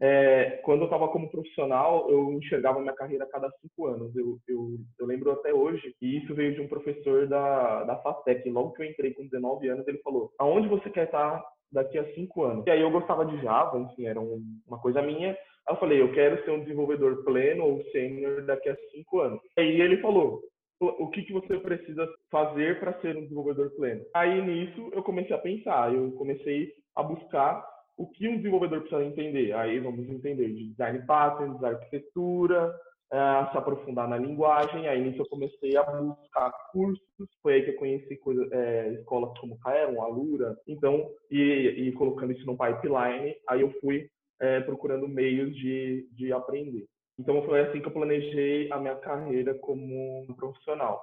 é, quando eu estava como profissional, eu enxergava minha carreira a cada cinco anos. Eu, eu, eu, lembro até hoje, e isso veio de um professor da, da FATEC. Logo que eu entrei com 19 anos, ele falou: aonde você quer estar daqui a cinco anos? E aí eu gostava de Java, enfim, era um, uma coisa minha. Aí eu falei: eu quero ser um desenvolvedor pleno ou sênior daqui a cinco anos. E aí ele falou: o que, que você precisa fazer para ser um desenvolvedor pleno. Aí nisso eu comecei a pensar, eu comecei a buscar o que um desenvolvedor precisa entender. Aí vamos entender de design patterns, arquitetura, uh, se aprofundar na linguagem. Aí nisso eu comecei a buscar cursos. Foi aí que eu conheci coisa, é, escolas como Kaelon, Alura. Então, e, e, colocando isso no pipeline, aí eu fui é, procurando meios de, de aprender. Então foi assim que eu planejei a minha carreira como profissional.